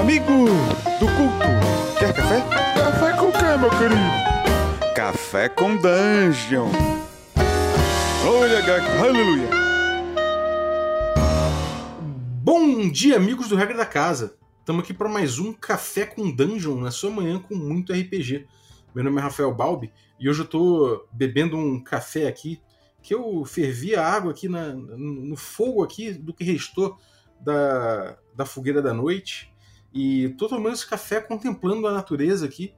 Amigo do culto, quer café? Café com quê, meu querido? Café com Dungeon. Olha, gato, aleluia. Bom dia, amigos do Regra da Casa. Estamos aqui para mais um Café com Dungeon na sua manhã com muito RPG. Meu nome é Rafael Balbi e hoje eu estou bebendo um café aqui que eu fervi a água aqui na, no fogo aqui do que restou da, da fogueira da noite e tô tomando esse café contemplando a natureza aqui,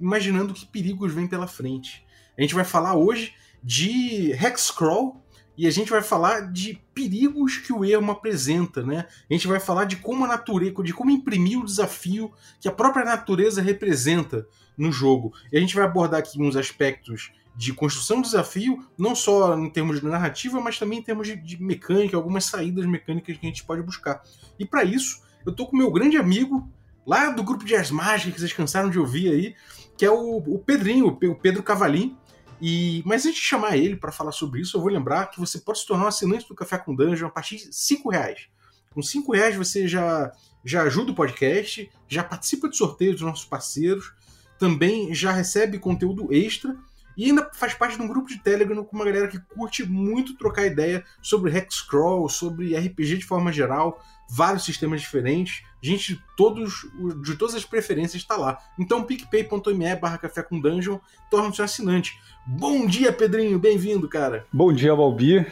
imaginando que perigos vêm pela frente. A gente vai falar hoje de Hexcrawl e a gente vai falar de perigos que o ermo apresenta, né? A gente vai falar de como a natureza, de como imprimir o desafio que a própria natureza representa no jogo. E a gente vai abordar aqui uns aspectos de construção do desafio, não só em termos de narrativa, mas também em termos de, de mecânica, algumas saídas mecânicas que a gente pode buscar. E para isso, eu tô com meu grande amigo, lá do grupo de Ars Mágicas, que vocês cansaram de ouvir aí, que é o, o Pedrinho, o Pedro Cavalim. E, mas antes de chamar ele para falar sobre isso, eu vou lembrar que você pode se tornar um assinante do Café com Dungeon a partir de 5 reais. Com 5 reais você já, já ajuda o podcast, já participa de sorteios dos nossos parceiros, também já recebe conteúdo extra e ainda faz parte de um grupo de Telegram com uma galera que curte muito trocar ideia sobre Hexcrawl, sobre RPG de forma geral, vários sistemas diferentes. Gente de, todos, de todas as preferências está lá. Então, picpay.me barra café com dungeon, torna-se um assinante. Bom dia, Pedrinho, bem-vindo, cara. Bom dia, Valbir.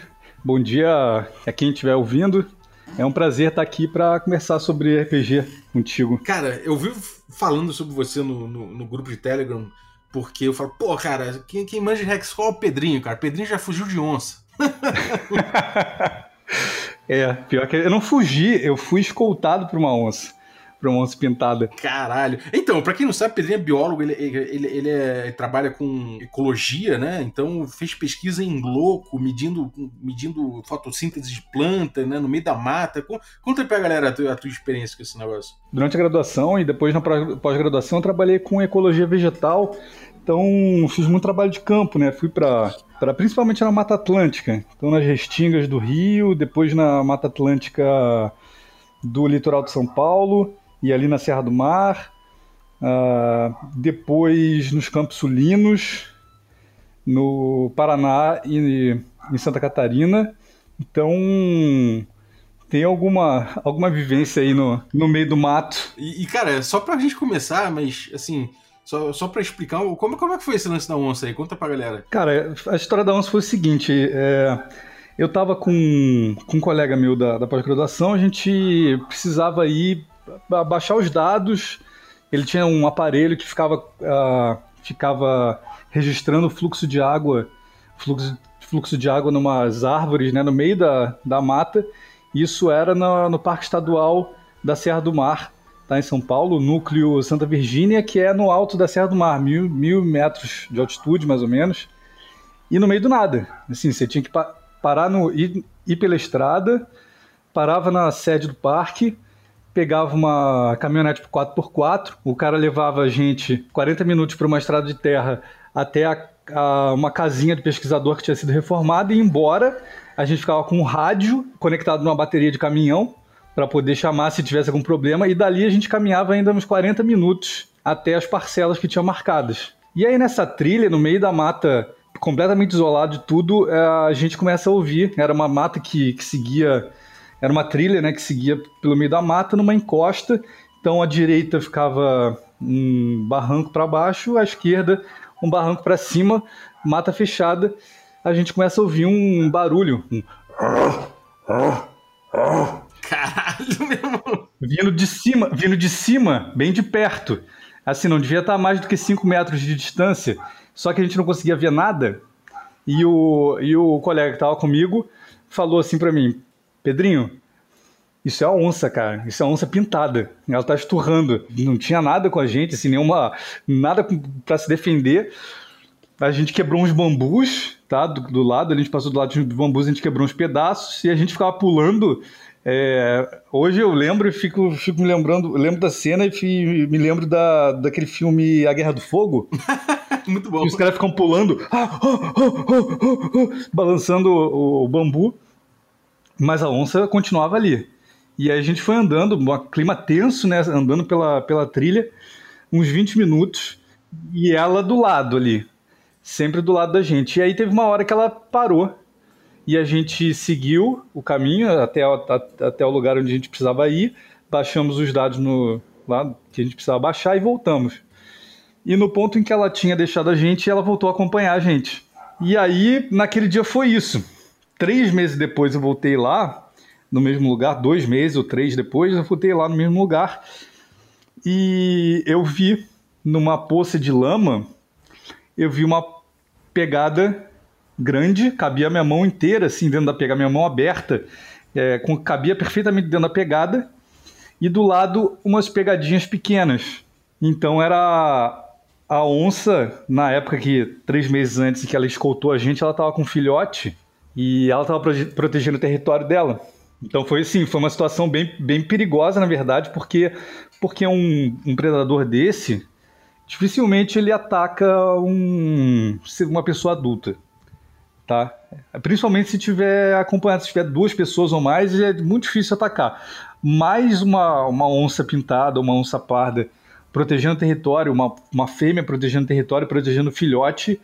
Bom dia a quem estiver ouvindo. É um prazer estar aqui para conversar sobre RPG contigo. Cara, eu vivo falando sobre você no, no, no grupo de Telegram, porque eu falo, pô, cara, quem, quem manja de Hexcrawl é o Pedrinho, cara. Pedrinho já fugiu de onça. É, pior que eu não fugi, eu fui escoltado por uma onça. Por uma onça pintada. Caralho. Então, pra quem não sabe, Pedrinho é biólogo, ele, ele, ele, é, ele trabalha com ecologia, né? Então fez pesquisa em louco, medindo, medindo fotossíntese de planta, né? No meio da mata. Conta pra galera a tua, a tua experiência com esse negócio. Durante a graduação e depois na pós-graduação, eu trabalhei com ecologia vegetal. Então, fiz muito trabalho de campo, né? Fui para para principalmente na Mata Atlântica. Então nas restingas do Rio, depois na Mata Atlântica do litoral de São Paulo e ali na Serra do Mar, uh, depois nos Campos Sulinos, no Paraná e em Santa Catarina. Então tem alguma, alguma vivência aí no, no meio do mato. E, e cara, só pra gente começar, mas assim, só, só pra explicar, como, como é que foi esse lance da onça aí? Conta pra galera. Cara, a história da onça foi o seguinte: é, eu tava com, com um colega meu da, da pós-graduação, a gente precisava ir baixar os dados. Ele tinha um aparelho que ficava, uh, ficava registrando o fluxo de água, fluxo, fluxo de água numas árvores, né, no meio da, da mata. Isso era no, no Parque Estadual da Serra do Mar, tá em São Paulo, núcleo Santa Virgínia, que é no alto da Serra do Mar, mil, mil metros de altitude, mais ou menos, e no meio do nada. Assim, você tinha que pa parar no ir, ir pela estrada, parava na sede do parque, pegava uma caminhonete 4x4, o cara levava a gente 40 minutos para uma estrada de terra até a, a, uma casinha de pesquisador que tinha sido reformada e embora. A gente ficava com um rádio conectado numa bateria de caminhão, para poder chamar se tivesse algum problema, e dali a gente caminhava ainda uns 40 minutos até as parcelas que tinham marcadas. E aí nessa trilha, no meio da mata, completamente isolado de tudo, é, a gente começa a ouvir. Era uma mata que, que seguia, era uma trilha né, que seguia pelo meio da mata numa encosta. Então à direita ficava um barranco para baixo, à esquerda um barranco para cima, mata fechada. A gente começa a ouvir um barulho, um Caralho, meu irmão. Vindo de cima, vindo de cima, bem de perto. Assim, não devia estar a mais do que 5 metros de distância. Só que a gente não conseguia ver nada. E o, e o colega que estava comigo falou assim para mim: Pedrinho, isso é a onça, cara. Isso é a onça pintada. Ela tá esturrando. Não tinha nada com a gente, assim, nenhuma. Nada para se defender. A gente quebrou uns bambus, tá? Do, do lado, a gente passou do lado dos bambus, a gente quebrou uns pedaços e a gente ficava pulando é, hoje eu lembro e fico, fico me lembrando, lembro da cena e me lembro da, daquele filme A Guerra do Fogo. Muito bom. E os caras ficam pulando, ah, oh, oh, oh, balançando o, o, bambu, mas a onça continuava ali. E aí a gente foi andando, um clima tenso, né? Andando pela, pela trilha, uns 20 minutos, e ela do lado ali, sempre do lado da gente. E aí teve uma hora que ela parou e a gente seguiu o caminho até, até o lugar onde a gente precisava ir, baixamos os dados no, lá que a gente precisava baixar e voltamos. E no ponto em que ela tinha deixado a gente, ela voltou a acompanhar a gente. E aí, naquele dia foi isso. Três meses depois eu voltei lá, no mesmo lugar, dois meses ou três depois, eu voltei lá no mesmo lugar. E eu vi numa poça de lama, eu vi uma pegada grande, cabia a minha mão inteira, assim, dentro da pegada, minha mão aberta, é, com, cabia perfeitamente dentro da pegada, e do lado umas pegadinhas pequenas. Então era a onça, na época que, três meses antes que ela escoltou a gente, ela estava com um filhote e ela estava protegendo o território dela. Então foi assim, foi uma situação bem, bem perigosa, na verdade, porque, porque um, um predador desse, dificilmente ele ataca um, uma pessoa adulta tá? Principalmente se tiver acompanhado, se tiver duas pessoas ou mais, é muito difícil atacar. Mais uma, uma onça pintada, uma onça parda protegendo o território, uma, uma fêmea protegendo o território, protegendo o filhote,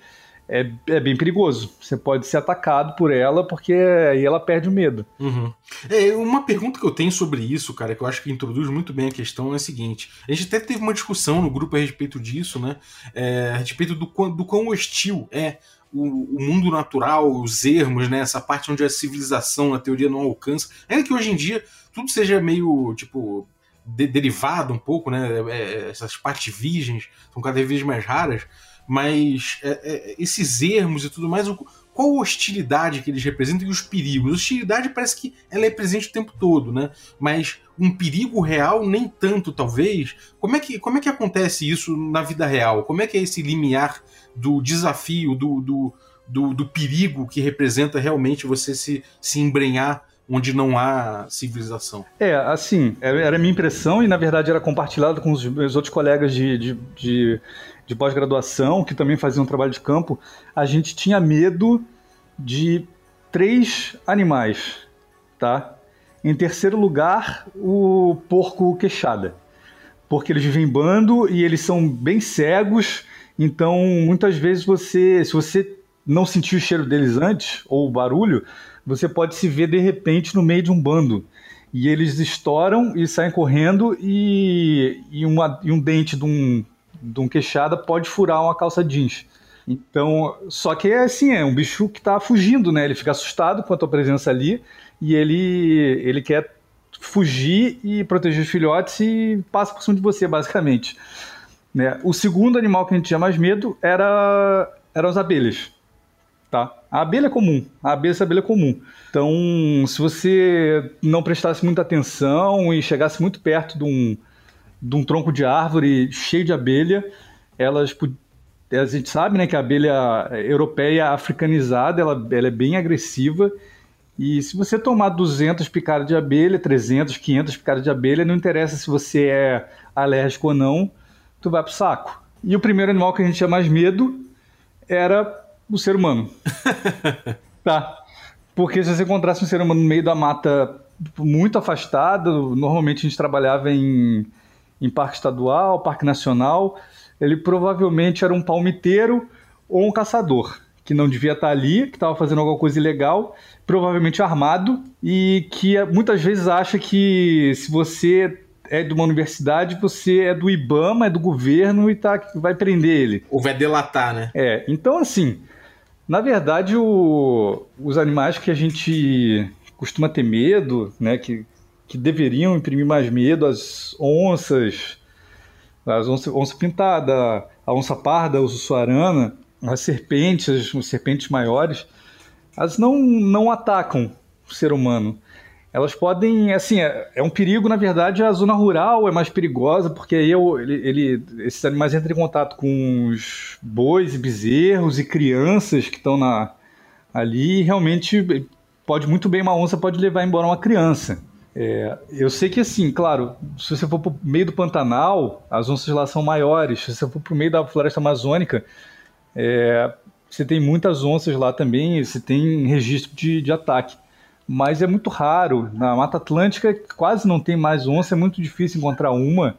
é, é bem perigoso. Você pode ser atacado por ela, porque aí ela perde o medo. Uhum. É, uma pergunta que eu tenho sobre isso, cara, que eu acho que introduz muito bem a questão, é a seguinte: a gente até teve uma discussão no grupo a respeito disso, né? É, a respeito do, do quão hostil é o, o, mundo natural, os ermos, né? Essa parte onde a civilização, a teoria não alcança. Ainda que hoje em dia tudo seja meio, tipo, de, derivado um pouco, né? É, é essas partes virgens são cada vez mais raras, mas é, é, esses ermos e tudo mais, qual a hostilidade que eles representam e os perigos? A hostilidade parece que ela é presente o tempo todo, né? Mas um perigo real nem tanto, talvez. Como é que, como é que acontece isso na vida real? Como é que é esse limiar do desafio, do, do, do, do perigo que representa realmente você se, se embrenhar onde não há civilização. É, assim, era a minha impressão e na verdade era compartilhado com os meus outros colegas de, de, de, de pós-graduação que também faziam trabalho de campo. A gente tinha medo de três animais, tá? Em terceiro lugar, o porco queixada, porque eles vivem em bando e eles são bem cegos então, muitas vezes você, se você não sentiu o cheiro deles antes, ou o barulho, você pode se ver de repente no meio de um bando. E eles estouram e saem correndo, e, e, uma, e um dente de um, de um queixada pode furar uma calça jeans. Então, só que é assim, é um bicho que está fugindo, né? Ele fica assustado com a tua presença ali e ele, ele quer fugir e proteger os filhotes e passa por cima de você, basicamente. Né? O segundo animal que a gente tinha mais medo era eram as abelhas. Tá? A abelha é comum, a abelha, essa abelha é comum. Então, se você não prestasse muita atenção e chegasse muito perto de um, de um tronco de árvore cheio de abelha, elas a gente sabe né, que a abelha europeia africanizada ela, ela é bem agressiva e se você tomar 200 picadas de abelha, 300, 500 picadas de abelha, não interessa se você é alérgico ou não, tu vai pro saco. E o primeiro animal que a gente tinha mais medo era o ser humano. tá. Porque se você encontrasse um ser humano no meio da mata muito afastado, normalmente a gente trabalhava em, em parque estadual, parque nacional, ele provavelmente era um palmiteiro ou um caçador, que não devia estar ali, que estava fazendo alguma coisa ilegal, provavelmente armado, e que muitas vezes acha que se você é de uma universidade, você é do IBAMA, é do governo e tá, vai prender ele. Ou vai delatar, né? É, então assim, na verdade, o, os animais que a gente costuma ter medo, né, que, que deveriam imprimir mais medo, as onças, as onça, onça pintada, a onça parda, a suarana, as serpentes, as serpentes maiores, elas não, não atacam o ser humano elas podem, assim, é, é, um perigo, na verdade, a zona rural é mais perigosa, porque aí eu, ele, ele, esses animais entram em contato com os bois e bezerros e crianças que estão ali, e realmente pode muito bem, uma onça pode levar embora uma criança. É, eu sei que, assim, claro, se você for para o meio do Pantanal, as onças lá são maiores, se você for para o meio da floresta amazônica, é, você tem muitas onças lá também, você tem registro de, de ataque. Mas é muito raro. Na Mata Atlântica quase não tem mais onça, é muito difícil encontrar uma.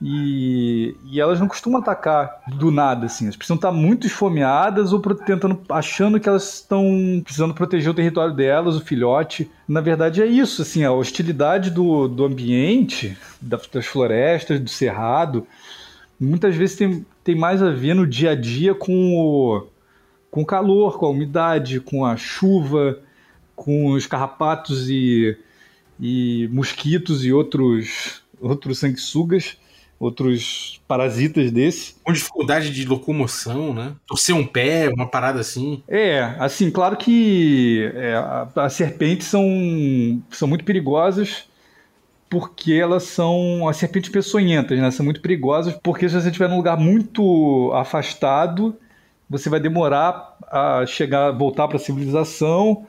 E, e elas não costumam atacar do nada, assim. Elas precisam estar muito esfomeadas ou tentando, achando que elas estão precisando proteger o território delas, o filhote. Na verdade, é isso, assim, a hostilidade do, do ambiente, das, florestas, do cerrado, muitas vezes tem, tem mais a ver no dia a dia com o, com o calor, com a umidade, com a chuva, com os carrapatos e, e mosquitos e outros, outros sanguessugas outros parasitas desse. Com dificuldade de locomoção, né? Torcer um pé, uma parada assim. É, assim, claro que é, as serpentes são, são muito perigosas porque elas são as serpentes peçonhentas, né? São muito perigosas porque se você estiver num lugar muito afastado, você vai demorar a chegar, voltar para a civilização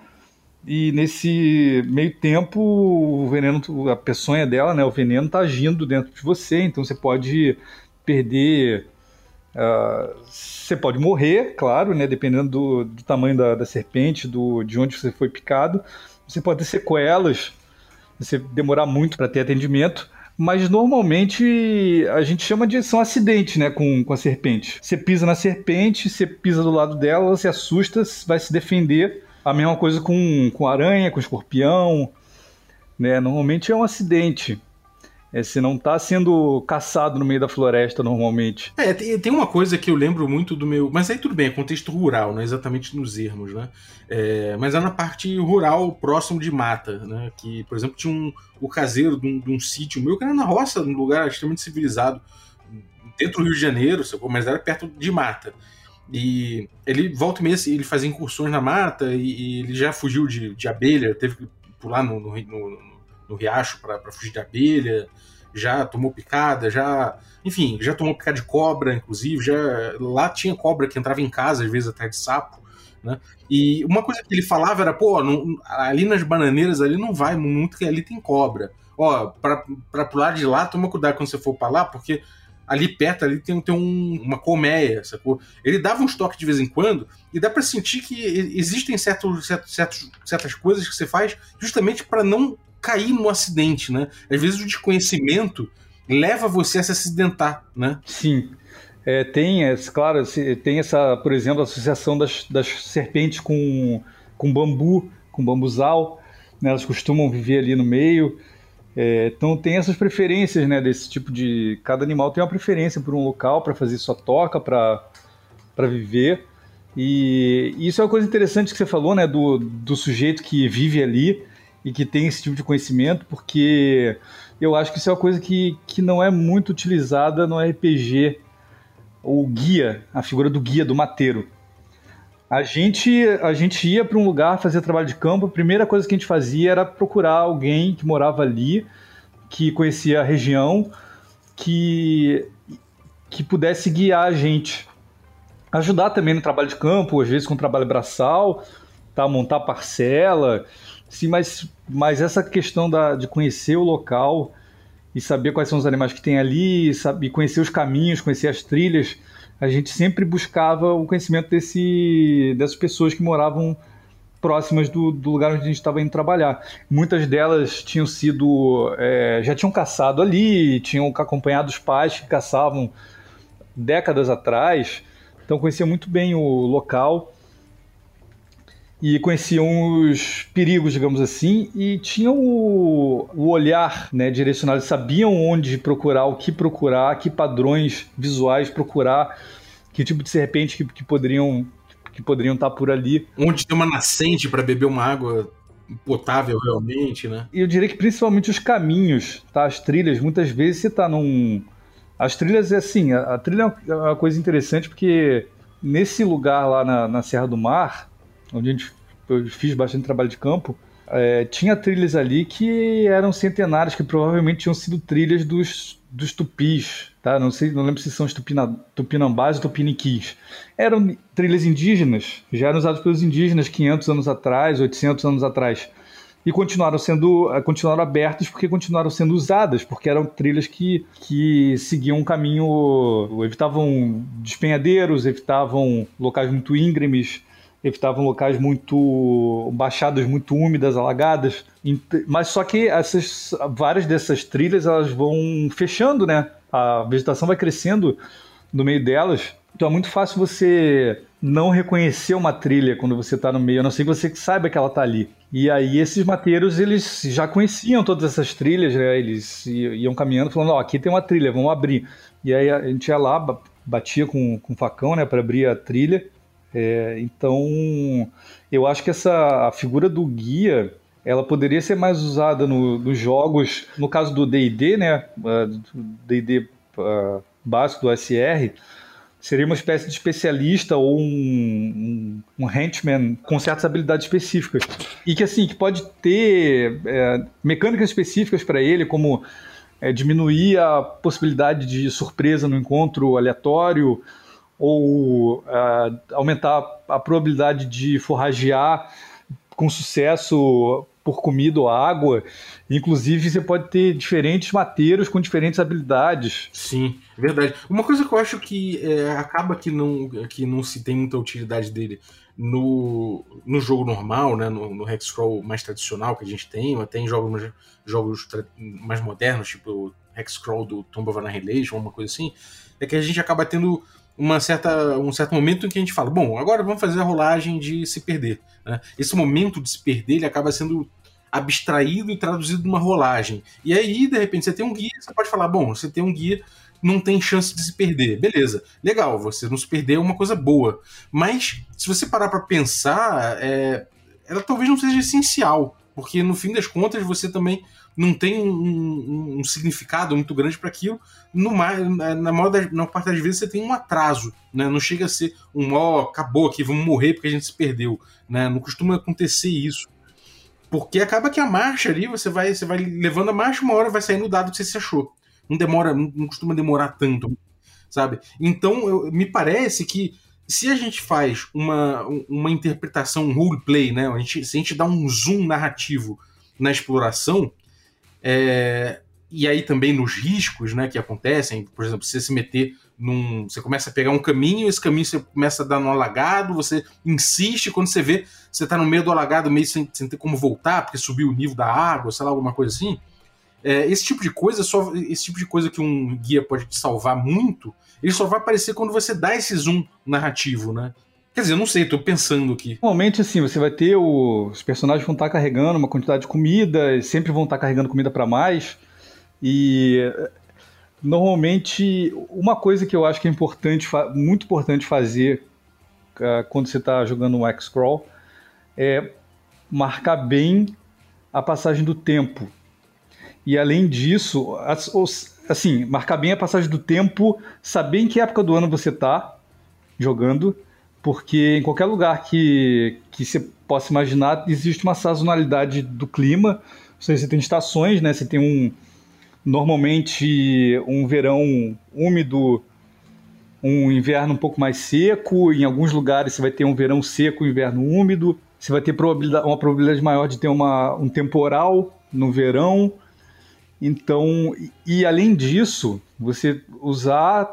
e nesse meio tempo, o veneno, a peçonha dela, né, o veneno está agindo dentro de você, então você pode perder. Uh, você pode morrer, claro, né, dependendo do, do tamanho da, da, serpente, do, de onde você foi picado. Você pode ter sequelas, você demorar muito para ter atendimento. Mas normalmente a gente chama de são acidentes, né, com, com a serpente. Você pisa na serpente, você pisa do lado dela, ela se assusta, vai se defender a mesma coisa com, com aranha, com escorpião. Né? Normalmente é um acidente. É, você não está sendo caçado no meio da floresta normalmente. É, tem, tem, uma coisa que eu lembro muito do meu. Mas aí tudo bem, é contexto rural, não é exatamente nos ermos, né? É, mas é na parte rural, próximo de mata, né? Que, por exemplo, tinha um, o caseiro de um, de um sítio meu que era na roça, num lugar extremamente civilizado, dentro do Rio de Janeiro, mas era perto de mata. E ele volta e meia, ele fazia incursões na mata e, e ele já fugiu de, de abelha, teve que pular no, no, no, no riacho para fugir de abelha, já tomou picada, já. Enfim, já tomou picada de cobra, inclusive. já Lá tinha cobra que entrava em casa, às vezes atrás de sapo. Né? E uma coisa que ele falava era, pô, não, ali nas bananeiras ali não vai muito, que ali tem cobra. Ó, para pular de lá, toma cuidado quando você for para lá, porque ali perto ali tem, tem um, uma colmeia, sacou? Ele dava uns toques de vez em quando e dá para sentir que existem certos, certos, certas coisas que você faz justamente para não cair no acidente, né? Às vezes o desconhecimento leva você a se acidentar, né? Sim. É, tem, é, claro, tem essa, por exemplo, a associação das, das serpentes com, com bambu, com bambuzal, né? elas costumam viver ali no meio. É, então tem essas preferências, né, desse tipo de... Cada animal tem uma preferência por um local para fazer sua toca, para viver. E isso é uma coisa interessante que você falou, né, do, do sujeito que vive ali e que tem esse tipo de conhecimento, porque eu acho que isso é uma coisa que, que não é muito utilizada no RPG, o guia, a figura do guia, do mateiro. A gente, a gente ia para um lugar fazer trabalho de campo, a primeira coisa que a gente fazia era procurar alguém que morava ali, que conhecia a região, que, que pudesse guiar a gente. Ajudar também no trabalho de campo, às vezes com trabalho braçal, tá, montar parcela. Sim, mas, mas essa questão da, de conhecer o local e saber quais são os animais que tem ali, saber, conhecer os caminhos, conhecer as trilhas, a gente sempre buscava o conhecimento desse, dessas pessoas que moravam próximas do, do lugar onde a gente estava indo trabalhar. Muitas delas tinham sido. É, já tinham caçado ali, tinham acompanhado os pais que caçavam décadas atrás, então conheciam muito bem o local e conheciam os perigos, digamos assim, e tinham o, o olhar né, direcionado, sabiam onde procurar, o que procurar, que padrões visuais procurar, que tipo de serpente que, que poderiam que poderiam estar por ali. Onde tem uma nascente para beber uma água potável realmente, né? E eu diria que principalmente os caminhos, tá? As trilhas, muitas vezes você tá num. As trilhas é assim, a, a trilha é uma coisa interessante porque nesse lugar lá na, na Serra do Mar, onde a gente, eu fiz bastante trabalho de campo, é, tinha trilhas ali que eram centenárias, que provavelmente tinham sido trilhas dos, dos tupis, tá? Não sei, não lembro se são os tupina, tupinambás ou tupiniquis. Eram trilhas indígenas, já eram usadas pelos indígenas 500 anos atrás, 800 anos atrás. E continuaram sendo eh, continuaram abertas porque continuaram sendo usadas, porque eram trilhas que, que seguiam um caminho, evitavam despenhadeiros, evitavam locais muito íngremes, evitavam locais muito baixadas, muito úmidas, alagadas. Mas só que essas várias dessas trilhas elas vão fechando, né? A vegetação vai crescendo no meio delas. Então é muito fácil você não reconhecer uma trilha quando você está no meio, a não ser que você saiba que ela está ali. E aí esses mateiros, eles já conheciam todas essas trilhas, né? Eles iam caminhando falando, ó, oh, aqui tem uma trilha, vamos abrir. E aí a gente ia lá, batia com, com facão, né, para abrir a trilha. É, então, eu acho que essa a figura do guia, ela poderia ser mais usada no, nos jogos, no caso do D&D, né, D&D uh, uh, básico do SR, seria uma espécie de especialista ou um, um, um henchman com certas habilidades específicas. E que, assim, que pode ter é, mecânicas específicas para ele, como é, diminuir a possibilidade de surpresa no encontro aleatório, ou uh, aumentar a probabilidade de forragear com sucesso por comida ou água. Inclusive, você pode ter diferentes mateiros com diferentes habilidades. Sim, verdade. Uma coisa que eu acho que é, acaba que não, que não se tem muita utilidade dele no, no jogo normal, né, no, no Hexcrawl mais tradicional que a gente tem, até em jogos, jogos mais modernos, tipo Hexcrawl do Tomb of Annihilation, uma coisa assim, é que a gente acaba tendo uma certa, um certo momento em que a gente fala, bom, agora vamos fazer a rolagem de se perder. Né? Esse momento de se perder ele acaba sendo abstraído e traduzido numa rolagem. E aí, de repente, você tem um guia, você pode falar, bom, você tem um guia, não tem chance de se perder. Beleza, legal, você não se perder é uma coisa boa. Mas, se você parar para pensar, é, ela talvez não seja essencial, porque no fim das contas você também não tem um, um, um significado muito grande para aquilo. No, na, maior das, na parte das vezes você tem um atraso, né? Não chega a ser um ó, oh, acabou aqui, vamos morrer porque a gente se perdeu, né? Não costuma acontecer isso. Porque acaba que a marcha ali, você vai, você vai levando a marcha, uma hora vai saindo o dado que você se achou. Não demora, não, não costuma demorar tanto, sabe? Então, eu, me parece que se a gente faz uma, uma interpretação, um roleplay, né? A gente, se a gente dá um zoom narrativo na exploração, é, e aí também nos riscos né, que acontecem, por exemplo, você se meter num. Você começa a pegar um caminho, esse caminho você começa a dar no alagado, você insiste, quando você vê, você está no meio do alagado, meio sem, sem, ter como voltar, porque subiu o nível da água, sei lá, alguma coisa assim. É, esse tipo de coisa, só, esse tipo de coisa que um guia pode te salvar muito, ele só vai aparecer quando você dá esse zoom narrativo, né? Quer dizer, eu não sei, tô pensando aqui. Normalmente, assim, você vai ter o... os personagens vão estar carregando uma quantidade de comida, sempre vão estar carregando comida para mais. E normalmente, uma coisa que eu acho que é importante, muito importante fazer uh, quando você está jogando um X-Crawl é marcar bem a passagem do tempo. E além disso, assim, marcar bem a passagem do tempo, saber em que época do ano você está jogando porque em qualquer lugar que, que você possa imaginar existe uma sazonalidade do clima. Seja, você tem estações, né? Você tem um normalmente um verão úmido, um inverno um pouco mais seco. Em alguns lugares você vai ter um verão seco, um inverno úmido. Você vai ter probabilidade, uma probabilidade maior de ter uma, um temporal no verão. Então, e, além disso, você usar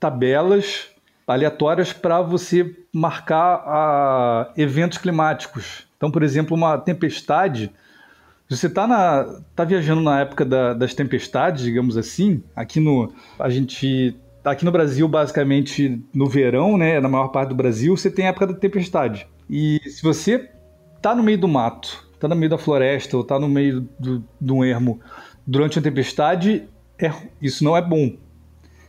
tabelas aleatórias para você marcar a, eventos climáticos. Então, por exemplo, uma tempestade. Você está tá viajando na época da, das tempestades, digamos assim. Aqui no a gente aqui no Brasil basicamente no verão, né, na maior parte do Brasil, você tem a época da tempestade. E se você está no meio do mato, está no meio da floresta ou está no meio do, do ermo durante a tempestade, é, isso não é bom.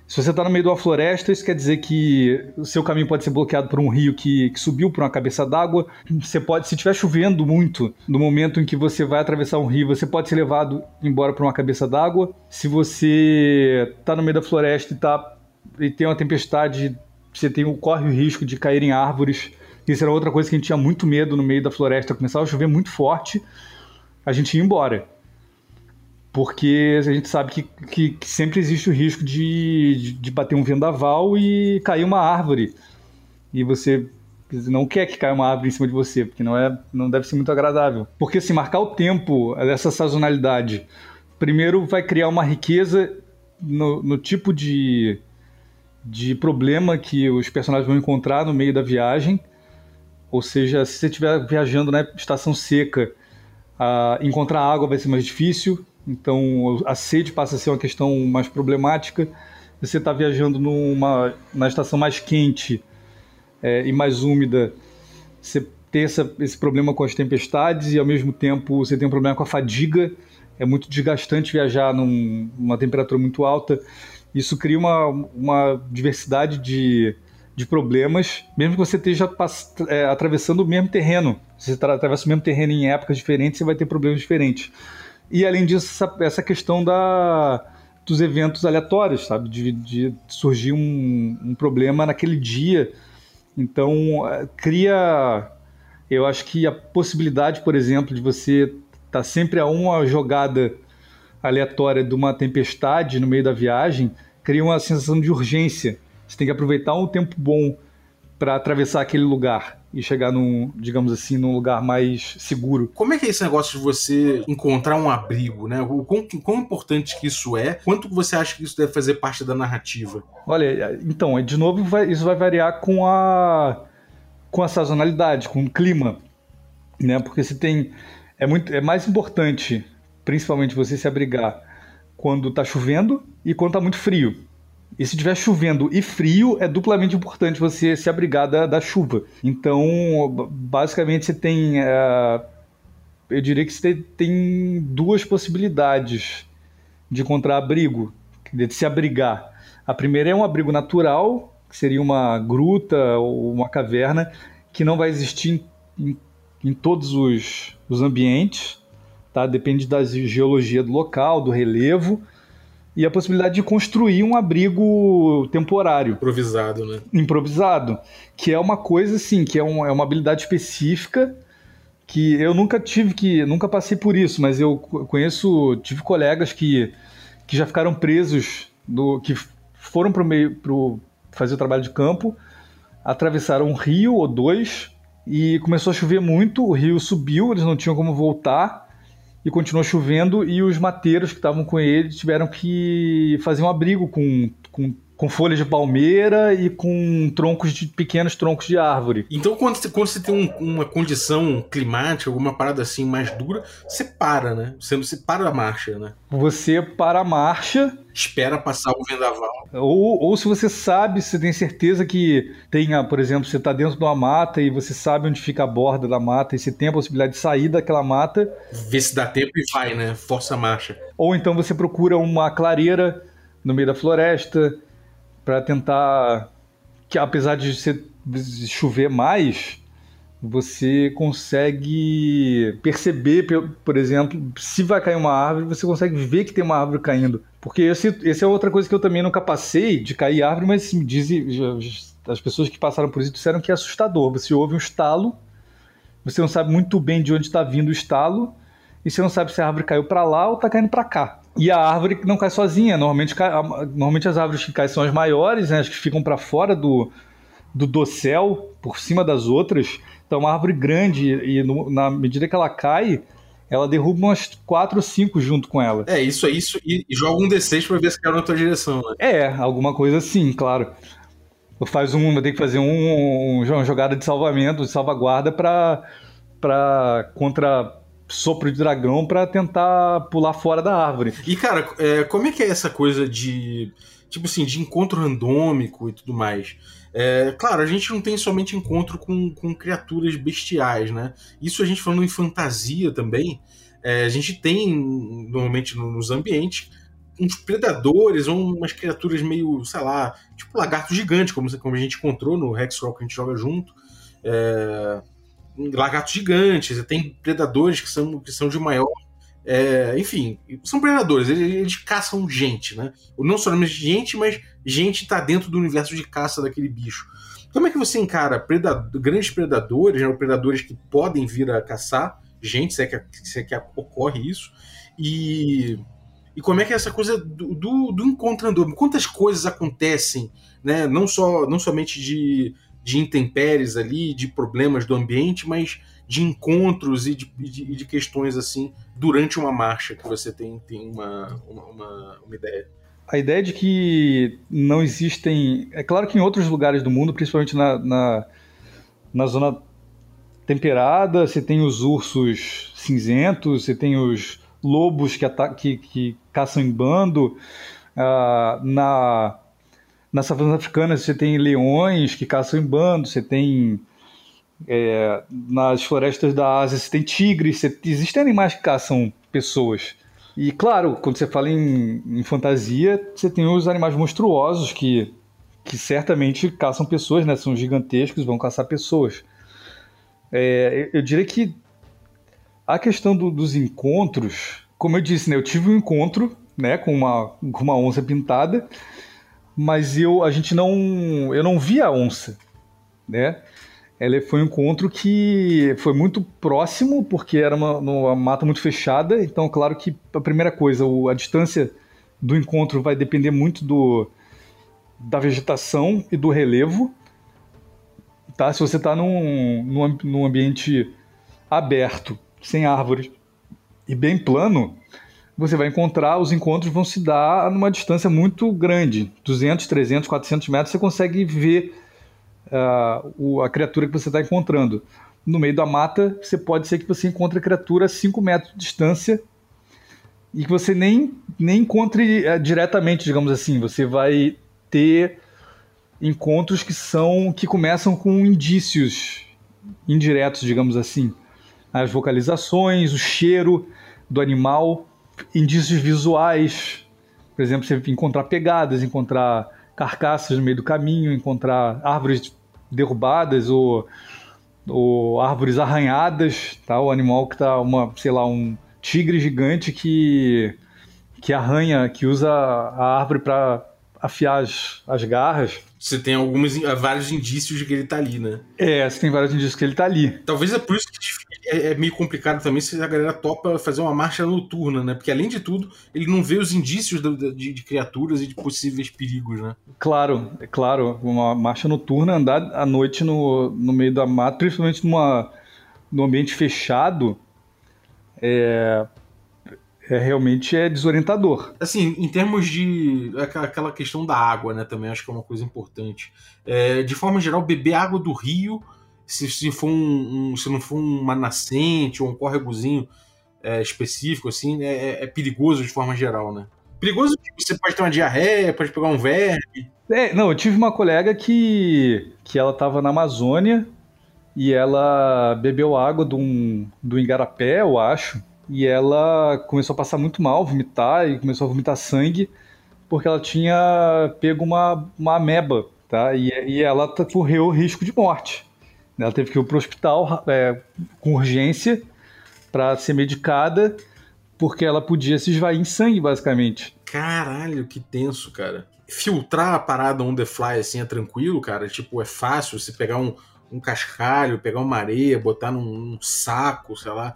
Se você está no meio de uma floresta, isso quer dizer que o seu caminho pode ser bloqueado por um rio que, que subiu por uma cabeça d'água. Você pode, se estiver chovendo muito, no momento em que você vai atravessar um rio, você pode ser levado embora por uma cabeça d'água. Se você está no meio da floresta e, tá, e tem uma tempestade, você tem, corre o risco de cair em árvores. Isso era outra coisa que a gente tinha muito medo no meio da floresta. Começava a chover muito forte, a gente ia embora porque a gente sabe que, que, que sempre existe o risco de, de, de, bater um vendaval e cair uma árvore. E você não quer que caia uma árvore em cima de você, porque não, é, não deve ser muito agradável. Porque se assim, marcar o tempo dessa sazonalidade, primeiro vai criar uma riqueza no, no tipo de, de problema que os personagens vão encontrar no meio da viagem. Ou seja, se você estiver viajando na estação seca, uh, encontrar água vai ser mais difícil, então a sede passa a ser uma questão mais problemática. Você está viajando numa, na estação mais quente é, e mais úmida, você tem essa, esse problema com as tempestades e ao mesmo tempo você tem um problema com a fadiga. É muito desgastante viajar num, numa temperatura muito alta. Isso cria uma, uma diversidade de, de problemas, mesmo que você esteja é, atravessando o mesmo terreno. Se você atravessa o mesmo terreno em épocas diferentes, você vai ter problemas diferentes. E além disso, essa, essa questão da, dos eventos aleatórios, sabe? De, de surgir um, um, problema naquele dia. Então, é, cria. Eu acho que a possibilidade, por exemplo, de você estar tá sempre a uma jogada aleatória de uma tempestade no meio da viagem cria uma sensação de urgência. Você tem que aproveitar um tempo bom para atravessar aquele lugar e chegar num, digamos assim, num lugar mais seguro. Como é que é esse negócio de você encontrar um abrigo, né? O quão, quão importante que isso é? Quanto você acha que isso deve fazer parte da narrativa? Olha, então, de novo, vai, isso vai variar com a com a sazonalidade, com o clima, né? Porque se tem é muito é mais importante, principalmente você se abrigar quando está chovendo e quando está muito frio. E se estiver chovendo e frio, é duplamente importante você se abrigar da, da chuva. Então, basicamente, você tem. Uh, eu diria que você tem duas possibilidades de encontrar abrigo, de se abrigar. A primeira é um abrigo natural, que seria uma gruta ou uma caverna, que não vai existir em, em, em todos os, os ambientes, tá? depende da geologia do local, do relevo e a possibilidade de construir um abrigo temporário. Improvisado, né? Improvisado. Que é uma coisa, assim, que é, um, é uma habilidade específica que eu nunca tive que. Nunca passei por isso, mas eu conheço. Tive colegas que, que já ficaram presos, do, que foram para o meio. Pro, fazer o trabalho de campo, atravessaram um rio ou dois e começou a chover muito, o rio subiu, eles não tinham como voltar e continuou chovendo e os mateiros que estavam com ele tiveram que fazer um abrigo com, com, com folhas de palmeira e com troncos de pequenos troncos de árvore. Então quando você, quando você tem um, uma condição climática, alguma parada assim mais dura, você para, né? Você, você para a marcha, né? Você para a marcha espera passar o vendaval. Ou, ou se você sabe, você tem certeza que tenha, por exemplo, você está dentro de uma mata e você sabe onde fica a borda da mata e você tem a possibilidade de sair daquela mata. Vê se dá tempo e vai, né? Força a marcha. Ou então você procura uma clareira no meio da floresta para tentar que apesar de você chover mais, você consegue perceber, por exemplo, se vai cair uma árvore, você consegue ver que tem uma árvore caindo. Porque esse, esse é outra coisa que eu também nunca passei de cair árvore, mas me dizem, as pessoas que passaram por isso disseram que é assustador. Você ouve um estalo, você não sabe muito bem de onde está vindo o estalo, e você não sabe se a árvore caiu para lá ou está caindo para cá. E a árvore não cai sozinha. Normalmente, normalmente as árvores que caem são as maiores, né, as que ficam para fora do, do dossel, por cima das outras. Então, uma árvore grande, e no, na medida que ela cai, ela derruba umas 4 ou 5 junto com ela. É, isso é isso, e, e joga um D6 pra ver se cai na tua direção, né? É, alguma coisa assim, claro. Faz um, vai ter que fazer um, uma jogada de salvamento, de salvaguarda para para contra sopro de dragão para tentar pular fora da árvore. E cara, é, como é que é essa coisa de tipo assim, de encontro randômico e tudo mais? É, claro, a gente não tem somente encontro com, com criaturas bestiais, né? Isso a gente falando em fantasia também, é, a gente tem normalmente nos ambientes uns predadores ou umas criaturas meio, sei lá, tipo lagarto gigante, como, como a gente encontrou no Hexcrawl que a gente joga junto. É, lagartos gigantes, tem predadores que são, que são de maior. É, enfim, são predadores, eles, eles, caçam gente, né? Não somente gente, mas gente está dentro do universo de caça daquele bicho. Como é que você encara predador, grandes predadores, né, predadores que podem vir a caçar gente, se é que, se é que ocorre isso, e, e como é que é essa coisa do, do, do encontro randômico? Quantas coisas acontecem, né, não, só, não somente de, de intempéries ali, de problemas do ambiente, mas de encontros e de, de, de questões assim durante uma marcha que você tem, tem uma, uma, uma ideia a ideia de que não existem. É claro que em outros lugares do mundo, principalmente na, na, na zona temperada, você tem os ursos cinzentos, você tem os lobos que, que, que caçam em bando. Uh, na, nas savanas africanas você tem leões que caçam em bando, você tem é, nas florestas da Ásia você tem tigres, você, existem animais que caçam pessoas. E claro, quando você fala em, em, fantasia, você tem os animais monstruosos que, que certamente caçam pessoas, né? São gigantescos, vão caçar pessoas. É, eu, eu, diria que a questão do, dos encontros, como eu disse, né? Eu tive um encontro, né? Com uma, com uma onça pintada, mas eu, a gente não, eu não vi a onça, né? ela foi um encontro que foi muito próximo, porque era uma, uma mata muito fechada. Então, claro que a primeira coisa, a distância do encontro vai depender muito do, da vegetação e do relevo. Tá? Se você está num, num, num ambiente aberto, sem árvores e bem plano, você vai encontrar, os encontros vão se dar numa distância muito grande, 200, 300, 400 metros, você consegue ver uh, o, a criatura que você está encontrando. No meio da mata, você pode ser que você encontre a criatura a 5 metros de distância e que você nem, nem encontre uh, diretamente, digamos assim. Você vai ter encontros que são que começam com indícios indiretos, digamos assim. As vocalizações, o cheiro do animal, indícios visuais. Por exemplo, você encontrar pegadas, encontrar carcaças no meio do caminho, encontrar árvores derrubadas ou, ou árvores arranhadas, tá? O animal que tá uma, sei lá, um tigre gigante que que arranha, que usa a árvore para afiar as, as garras. Você tem alguns, vários indícios de que ele tá ali, né? É, você tem vários indícios que ele tá ali. Talvez é por isso que é, é, meio complicado também se a galera topa fazer uma marcha noturna, né? Porque além de tudo, ele não vê os indícios de, de, de criaturas e de possíveis perigos, né? Claro, é claro. Uma marcha noturna, andar à noite no, no meio da mata, principalmente numa, num ambiente fechado, é, é, realmente é desorientador. Assim, em termos de aquela questão da água, né, também acho que é uma coisa importante. É, de forma geral, beber água do rio se, se, for um, um, se não for uma nascente ou um córregozinho é, específico, assim, é, é, é, perigoso de forma geral, né? Perigoso que você pode ter uma diarreia, pode pegar um verme. É, não, eu tive uma colega que, que ela estava na Amazônia e ela bebeu água do, um, do Igarapé, eu acho, e ela começou a passar muito mal, vomitar, e começou a vomitar sangue, porque ela tinha pego uma, uma ameba, tá? E, e ela correu risco de morte. Ela teve que ir para o hospital é, com urgência para ser medicada, porque ela podia se esvair em sangue, basicamente. Caralho, que tenso, cara. Filtrar a parada on the fly assim é tranquilo, cara? Tipo, é fácil você pegar um, um cascalho, pegar uma areia, botar num, num saco, sei lá.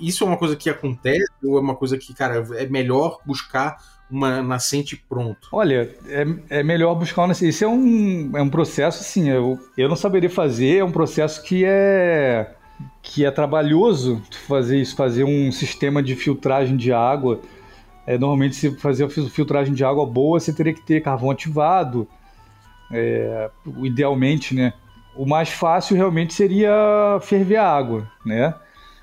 Isso é uma coisa que acontece ou é uma coisa que, cara, é melhor buscar uma nascente pronto? Olha, é, é melhor buscar uma nascente. Isso é um, é um processo, assim, eu, eu não saberia fazer, é um processo que é que é trabalhoso fazer isso, fazer um sistema de filtragem de água. É, normalmente, se fazer filtragem de água boa, você teria que ter carvão ativado. É, idealmente, né? O mais fácil realmente seria ferver a água, né?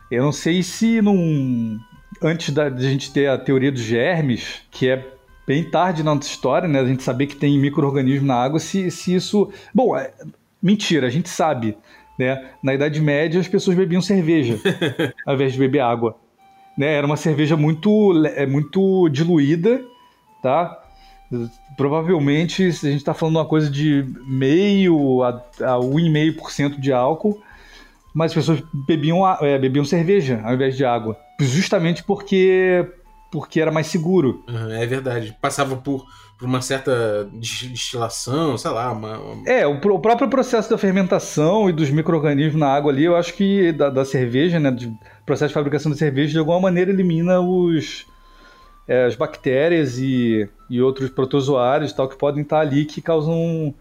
Eu não sei se num, antes da, de a gente ter a teoria dos germes, que é bem tarde na nossa história, né? A gente saber que tem micro-organismo na água, se, se isso. Bom, é... mentira, a gente sabe. Né? Na Idade Média, as pessoas bebiam cerveja ao invés de beber água. Né? Era uma cerveja muito, é, muito diluída, tá? Provavelmente, a gente está falando uma coisa de meio a, a 1,5% de álcool, mas as pessoas bebiam, é, bebiam cerveja ao invés de água. Justamente porque porque era mais seguro. Uhum, é verdade. Passava por, por uma certa destilação, sei lá. Uma, uma... É, o, o, próprio processo da fermentação e dos micro-organismos na água ali, eu acho que da, da cerveja, né? Do processo de fabricação da cerveja, de alguma maneira elimina os, é, as bactérias e, e outros protozoários tal que podem estar ali que causam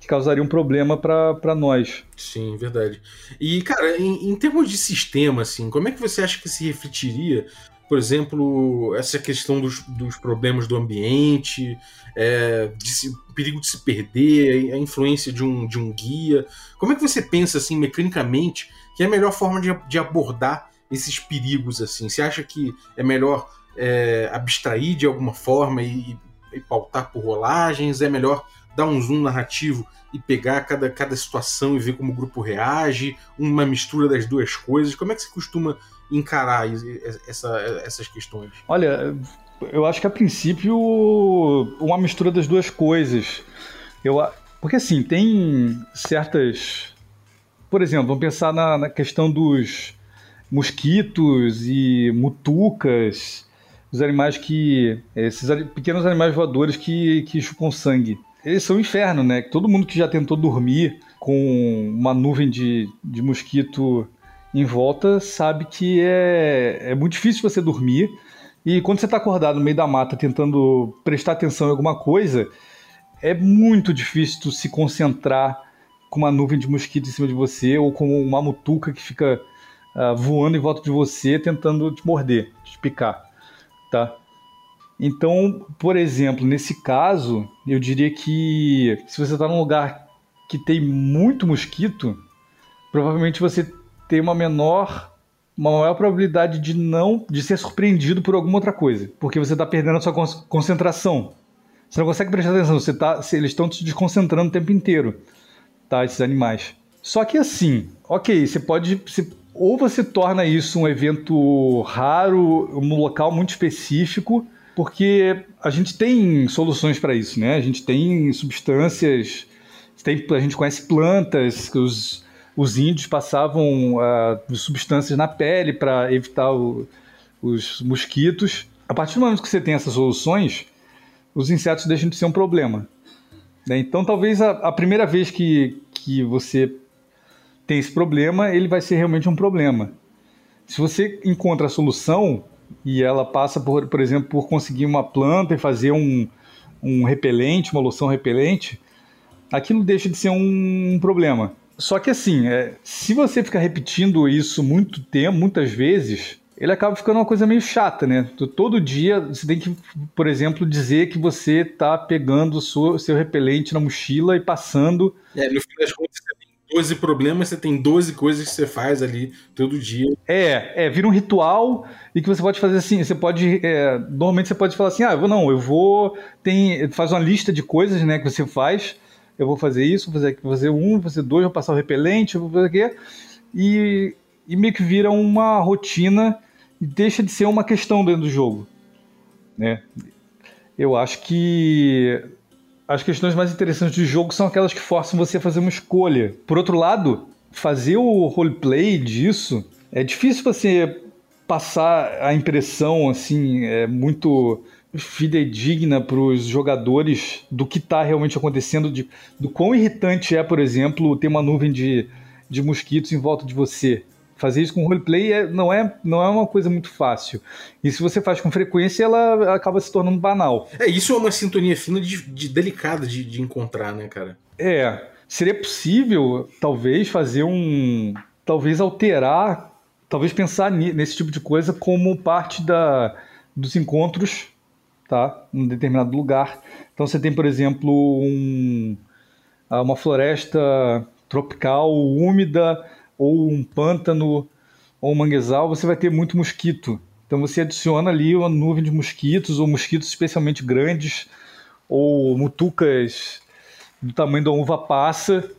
que causaria um problema para nós. Sim, verdade. E, cara, em, em, termos de sistema, assim, como é que você acha que se refletiria por exemplo, essa questão dos, dos problemas do ambiente, é, se, perigo de se perder, a influência de um, de um guia. Como é que você pensa, assim, mecanicamente, que é a melhor forma de, de abordar esses perigos, assim? Você acha que é melhor é, abstrair de alguma forma e, e pautar por rolagens? É melhor dar um zoom narrativo e pegar cada, cada situação e ver como o grupo reage, uma mistura das duas coisas? Como é que você costuma encarar essa, essas questões? Olha, eu acho que a princípio uma mistura das duas coisas. Eu, porque assim, tem certas. Por exemplo, vamos pensar na, na questão dos mosquitos e mutucas, os animais que. esses pequenos animais voadores que, que chupam sangue eles são um inferno, né? Todo mundo que já tentou dormir com uma nuvem de, de mosquito em volta sabe que é, é muito difícil você dormir. E quando você está acordado no meio da mata tentando prestar atenção em alguma coisa, é muito difícil se concentrar com uma nuvem de mosquito em cima de você ou com uma mutuca que fica uh, voando em volta de você tentando te morder, te picar, tá? Então, por exemplo, nesse caso, eu diria que se você está num lugar que tem muito mosquito, provavelmente você tem uma menor, uma maior probabilidade de não, de ser surpreendido por alguma outra coisa, porque você está perdendo a sua concentração. Você não consegue prestar atenção, você tá, eles estão te desconcentrando o tempo inteiro, tá? Esses animais. Só que assim, ok, você pode, você, ou você torna isso um evento raro, um local muito específico porque a gente tem soluções para isso, né? A gente tem substâncias, tem, a gente conhece plantas que os, os índios passavam uh, substâncias na pele para evitar o, os mosquitos. A partir do momento que você tem essas soluções, os insetos deixam de ser um problema. Né? Então, talvez a, a primeira vez que, que você tem esse problema, ele vai ser realmente um problema. Se você encontra a solução, e ela passa, por, por exemplo, por conseguir uma planta e fazer um, um repelente, uma loção repelente, aquilo deixa de ser um problema. Só que assim, é, se você ficar repetindo isso muito tempo, muitas vezes, ele acaba ficando uma coisa meio chata, né? Todo dia você tem que, por exemplo, dizer que você está pegando o seu, seu repelente na mochila e passando. É, no fim das contas, 12 problemas, você tem 12 coisas que você faz ali todo dia. É, é, vira um ritual e que você pode fazer assim, você pode, é, normalmente você pode falar assim, ah, eu vou, não, eu vou, tem, faz uma lista de coisas, né, que você faz, eu vou fazer isso, vou fazer, vou fazer um, vou fazer dois, vou passar o repelente, vou fazer o quê, e, e meio que vira uma rotina e deixa de ser uma questão dentro do jogo, né. Eu acho que as questões mais interessantes do jogo são aquelas que forçam você a fazer uma escolha. Por outro lado, fazer o roleplay disso é difícil você passar a impressão assim é muito fidedigna para os jogadores do que está realmente acontecendo, de, do quão irritante é, por exemplo, ter uma nuvem de, de mosquitos em volta de você fazer isso com roleplay é, não, é, não é uma coisa muito fácil. E se você faz com frequência, ela acaba se tornando banal. É, isso é uma sintonia fina de, de delicada de, de encontrar, né, cara? É. Seria possível, talvez, fazer um. Talvez alterar, talvez pensar nesse tipo de coisa como parte da, dos encontros, tá? Num determinado lugar. Então você tem, por exemplo, um, uma floresta tropical úmida ou um pântano ou um manguezal, você vai ter muito mosquito. Então você adiciona ali uma nuvem de mosquitos, ou mosquitos especialmente grandes, ou mutucas do tamanho da uva passa,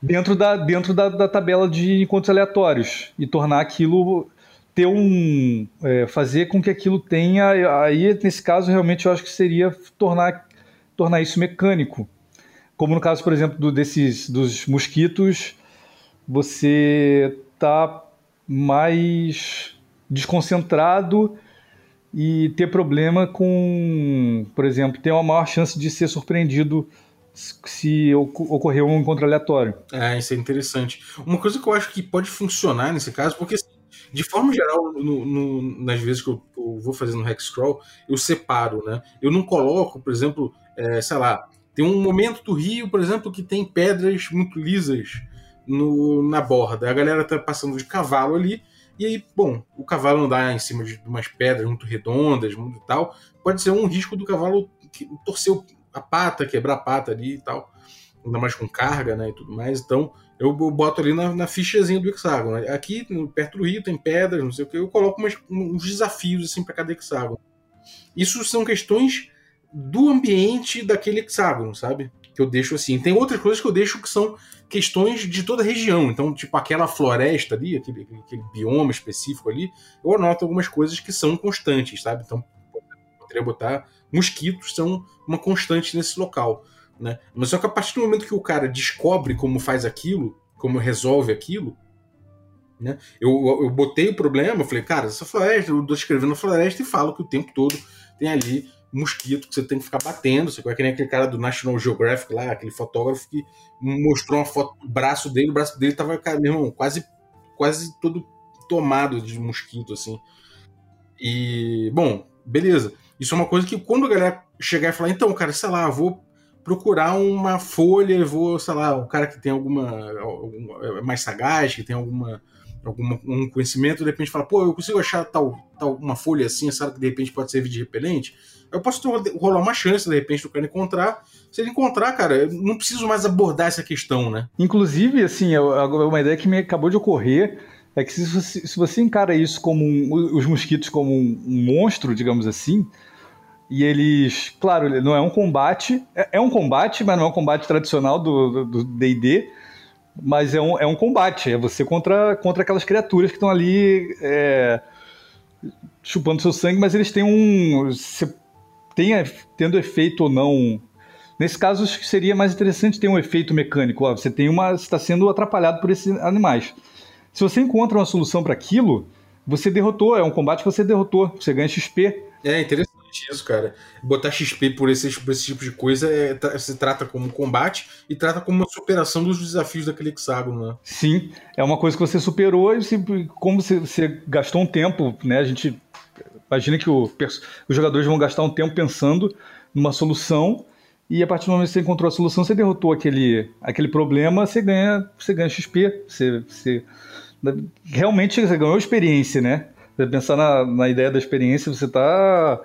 dentro da, dentro da, da tabela de encontros aleatórios, e tornar aquilo ter um. É, fazer com que aquilo tenha. Aí, nesse caso, realmente eu acho que seria tornar, tornar isso mecânico. Como no caso, por exemplo, do, desses, dos mosquitos você tá mais desconcentrado e ter problema com, por exemplo, ter uma maior chance de ser surpreendido se ocorrer um encontro aleatório. É, isso é interessante. Uma coisa que eu acho que pode funcionar nesse caso, porque assim, de forma geral, no, no, nas vezes que eu, eu, vou fazer no Hexcrawl, eu separo, né? Eu não coloco, por exemplo, é, sei lá, tem um momento do rio, por exemplo, que tem pedras muito lisas no, na borda. A galera tá passando de cavalo ali E aí, bom, o cavalo andar em cima de umas pedras muito redondas, muito tal, pode ser um risco do cavalo torcer a pata, quebrar a pata ali e tal. Ainda mais com carga, né, e tudo mais. Então, eu boto ali na, na fichazinha do hexágono. Aqui, perto do rio, tem pedras, não sei o que, eu coloco umas, uns desafios, assim, para cada hexágono. Isso são questões do ambiente daquele hexágono, sabe? Que eu deixo assim. Tem outras coisas que eu deixo que são questões de toda a região. Então, tipo, aquela floresta ali, aquele, aquele bioma específico ali, eu anoto algumas coisas que são constantes, sabe? Então, poderia botar mosquitos são uma constante nesse local. Né? Mas só que a partir do momento que o cara descobre como faz aquilo, como resolve aquilo, né? Eu, eu, botei o problema, eu falei, cara, essa floresta, eu tô escrevendo a floresta e falo que o tempo todo tem ali mosquito que você tem que ficar batendo. Você é que nem aquele cara do National Geographic lá, aquele fotógrafo que mostrou uma foto do braço dele, o braço dele tava, cara, meu irmão, quase, quase todo tomado de mosquito, assim. E, bom, beleza. Isso é uma coisa que quando a galera chegar e falar, então, cara, sei lá, vou procurar uma folha, vou, sei lá, um cara que tem alguma, alguma é mais sagaz, que tem alguma algum um conhecimento, de repente fala, pô, eu consigo achar tal, tal uma folha assim, sabe que de repente pode servir de repelente, eu posso ter, rolar uma chance, de repente, do cara encontrar. Se ele encontrar, cara, eu não preciso mais abordar essa questão, né? Inclusive, assim, uma ideia que me acabou de ocorrer é que se você, se você encara isso como um, os mosquitos como um, um monstro, digamos assim, e eles, claro, não é um combate, é, é, um combate, mas não é um combate tradicional do D&D, mas é um, é um combate, é você contra, contra aquelas criaturas que estão ali é, chupando seu sangue, mas eles têm um... Você tem, tendo efeito ou não... Nesse caso, seria mais interessante ter um efeito mecânico. Ó, você tem uma, está sendo atrapalhado por esses animais. Se você encontra uma solução para aquilo, você derrotou. É um combate que você derrotou. Você ganha XP. É interessante isso, cara. Botar XP por esses, por esse tipo de coisa é, se trata como combate e trata como uma superação dos desafios daquele hexágono, né? Sim, é uma coisa que você superou e como você, você, gastou um tempo, né? A gente imagina que o, os jogadores vão gastar um tempo pensando numa solução e a partir do momento que você encontrou a solução, você derrotou aquele, aquele problema, você ganha, você ganha XP, você, você realmente você ganhou experiência, né? Você pensar na, na ideia da experiência, você está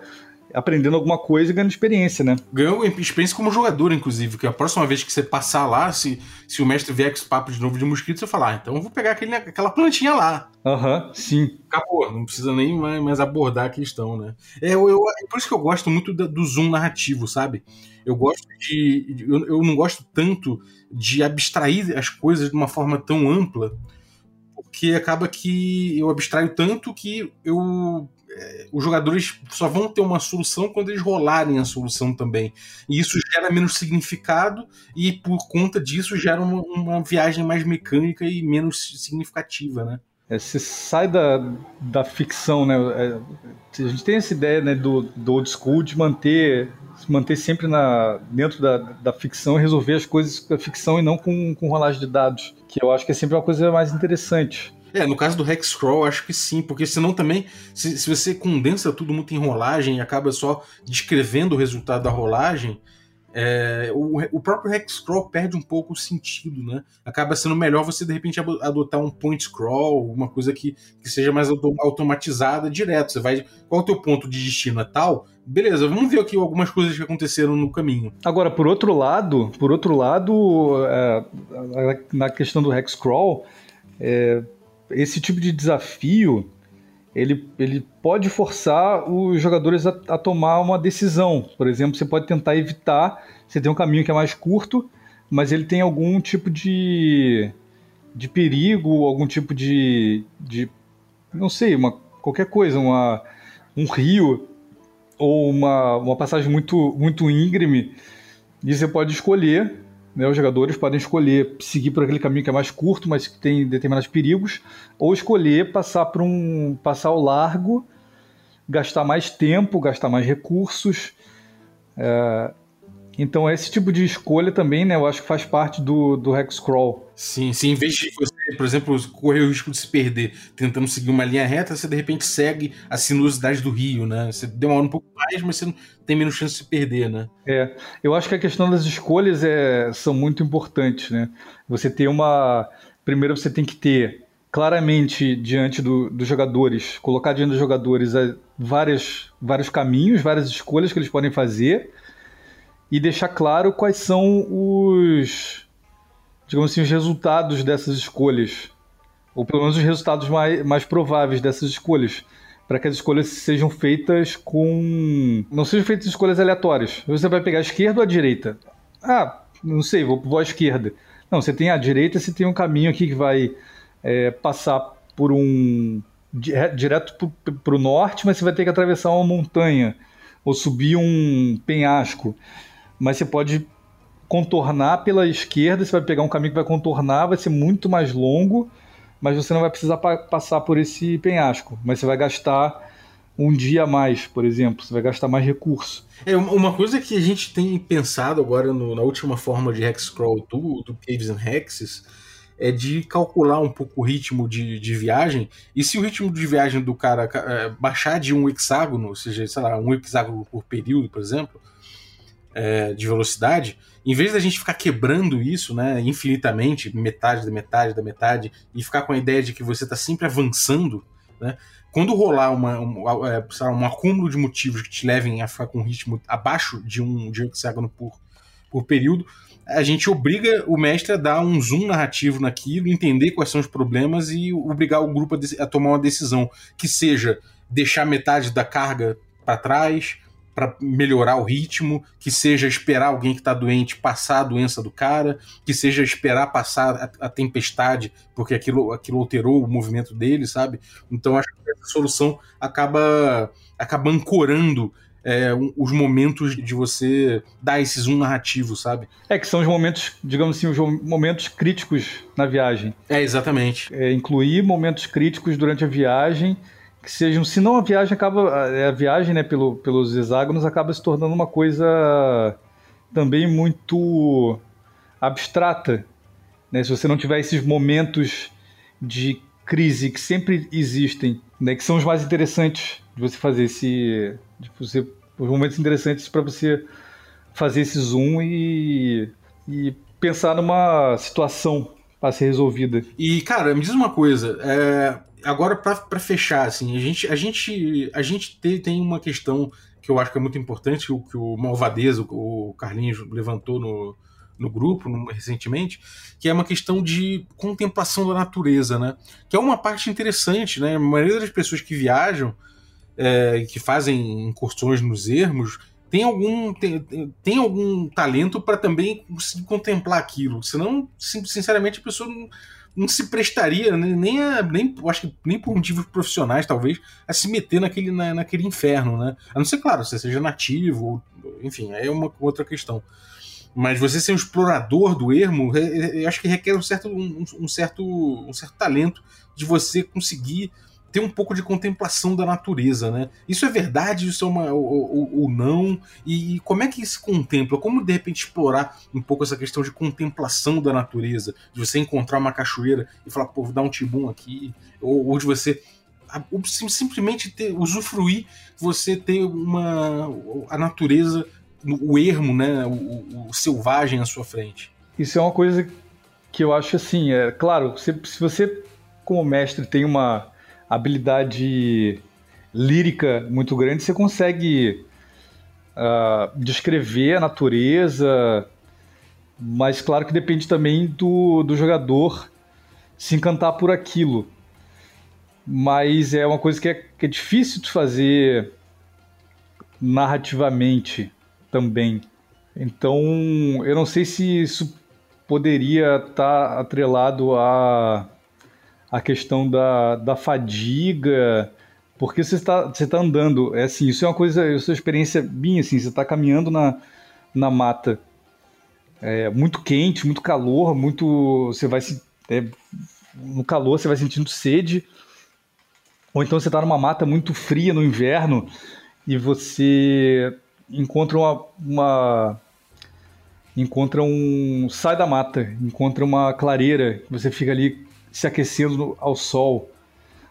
aprendendo alguma coisa e ganhando experiência, né? Ganhou experiência como jogador, inclusive, que a próxima vez que você passar lá, se, se o mestre vier com esse papo de novo de mosquito, você falar, ah, então eu vou pegar aquele, aquela plantinha lá. Aham, uhum, sim. Acabou, não precisa nem mais, mais abordar a questão, né? É, eu, eu, é por isso que eu gosto muito do, do zoom narrativo, sabe? Eu gosto de. Eu, eu não gosto tanto de abstrair as coisas de uma forma tão ampla, porque acaba que eu abstraio tanto que eu é, os jogadores só vão ter uma solução quando eles rolarem a solução também. E isso gera menos significado, e por conta disso gera uma, uma viagem mais mecânica e menos significativa, né? É, você sai da, da ficção, né? É, a gente tem essa ideia né, do, do old school de manter se manter sempre na, dentro da, da ficção e resolver as coisas da ficção e não com, com rolagem de dados, que eu acho que é sempre uma coisa mais interessante. É, no caso do Hexcrawl, acho que sim, porque senão também, se, se você condensa tudo muito em rolagem e acaba só descrevendo o resultado da rolagem, é, o, o próprio Hexcrawl perde um pouco o sentido, né? Acaba sendo melhor você, de repente, adotar um point scroll, uma coisa que, que seja mais automatizada direto. Você vai. Qual é o teu ponto de destino? É tal? Beleza, vamos ver aqui algumas coisas que aconteceram no caminho. Agora, por outro lado, por outro lado, é, na questão do Hexcrawl, é, esse tipo de desafio ele, ele pode forçar os jogadores a, a, tomar uma decisão. Por exemplo, você pode tentar evitar, você tem um caminho que é mais curto, mas ele tem algum tipo de, de perigo, algum tipo de, de não sei, uma, qualquer coisa, uma, um rio ou uma, uma passagem muito, muito íngreme, e você pode escolher né, os jogadores podem escolher seguir por aquele caminho que é mais curto, mas que tem determinados perigos, ou escolher passar por um passar ao largo, gastar mais tempo, gastar mais recursos. É, então esse tipo de escolha também, né, eu acho que faz parte do, do Hexcrawl. Sim, sim. Em vez de por exemplo, correr o risco de se perder tentando seguir uma linha reta, você de repente segue a sinuosidade do rio, né? Você demora um pouco mais, mas você tem menos chance de se perder, né? É, eu acho que a questão das escolhas é, são muito importantes, né? Você ter uma... Primeiro você tem que ter claramente diante do, dos jogadores, colocar diante dos jogadores é, várias, vários caminhos, várias escolhas que eles podem fazer e deixar claro quais são os, digamos assim, os resultados dessas escolhas, ou pelo menos os resultados mais, mais prováveis dessas escolhas, para que as escolhas sejam feitas com. não sejam feitas escolhas aleatórias. Você vai pegar a esquerda ou a direita? Ah, não sei, vou, vou à esquerda. Não, você tem a direita, você tem um caminho aqui que vai é, passar por um. direto para o norte, mas você vai ter que atravessar uma montanha ou subir um penhasco. Mas você pode contornar pela esquerda, você vai pegar um caminho que vai contornar, vai ser muito mais longo, mas você não vai precisar pa passar por esse penhasco. Mas você vai gastar um dia a mais, por exemplo, você vai gastar mais recurso. É, uma coisa que a gente tem pensado agora no, na última forma de Hexcrawl do, do Caves and Hexes é de calcular um pouco o ritmo de, de viagem. E se o ritmo de viagem do cara é, baixar de um hexágono, ou seja, sei lá, um hexágono por período, por exemplo, é, de velocidade, em vez da gente ficar quebrando isso né, infinitamente, metade da metade da metade, e ficar com a ideia de que você está sempre avançando, né, quando rolar uma, um, é, um acúmulo de motivos que te levem a ficar com um ritmo abaixo de um, de um hexágono por, por período, a gente obriga o mestre a dar um zoom narrativo naquilo, entender quais são os problemas e obrigar o grupo a, a tomar uma decisão que seja deixar metade da carga para trás para melhorar o ritmo, que seja esperar alguém que está doente passar a doença do cara, que seja esperar passar a, a, tempestade, porque aquilo, aquilo alterou o movimento dele, sabe? Então acho que essa solução acaba, acaba ancorando é, os momentos de você dar esse zoom narrativo, sabe? É, que são os momentos, digamos assim, os momentos críticos na viagem. É, exatamente. É, incluir momentos críticos durante a viagem que sejam, senão a viagem acaba, a viagem, né, pelo, pelos hexágonos acaba se tornando uma coisa também muito abstrata, né? Se você não tiver esses momentos de crise que sempre existem, né, que são os mais interessantes de você fazer esse de você, os momentos interessantes para você fazer esse zoom e, e pensar numa situação para ser resolvida. E, cara, me diz uma coisa. É, agora, para fechar, assim, a gente, a gente, a gente tem, tem uma questão que eu acho que é muito importante, que o, que o Malvadeza, o Carlinhos levantou no, no grupo no, recentemente, que é uma questão de contemplação da natureza, né? Que é uma parte interessante, né? A maioria das pessoas que viajam é, que fazem incursões nos ermos tem algum, tem, tem algum talento para também conseguir contemplar aquilo. Senão, sinceramente, a pessoa não, não se prestaria né, nem a, nem acho que nem por motivos profissionais talvez a se meter naquele na, naquele inferno né? A não ser claro você seja nativo ou, enfim é uma outra questão. Mas você ser um explorador do ermo eu acho que requer um certo um, um certo um certo talento de você conseguir ter um pouco de contemplação da natureza, né? Isso é verdade, isso é uma ou, ou, ou, não? E como é que se contempla? Como de repente explorar um pouco essa questão de contemplação da natureza, de você encontrar uma cachoeira e falar, pô, vou dar um tibum aqui, ou, ou de você simplesmente ter, usufruir, você ter uma a natureza, o ermo, né, o, o selvagem à sua frente. Isso é uma coisa que eu acho assim, é claro, se, se você como mestre tem uma habilidade lírica muito grande, você consegue uh, descrever a natureza, mas claro que depende também do, do jogador se encantar por aquilo. Mas é uma coisa que é, que é difícil de fazer narrativamente também. Então, eu não sei se isso poderia estar tá atrelado a a questão da, da fadiga, porque você está você tá andando, é assim, isso é uma coisa, é uma experiência bem assim, você está caminhando na, na mata, é muito quente, muito calor, muito, você vai se, é, no calor você vai sentindo sede, ou então você está numa mata muito fria no inverno e você encontra uma, uma encontra um sai da mata, encontra uma clareira, você fica ali se aquecendo ao sol.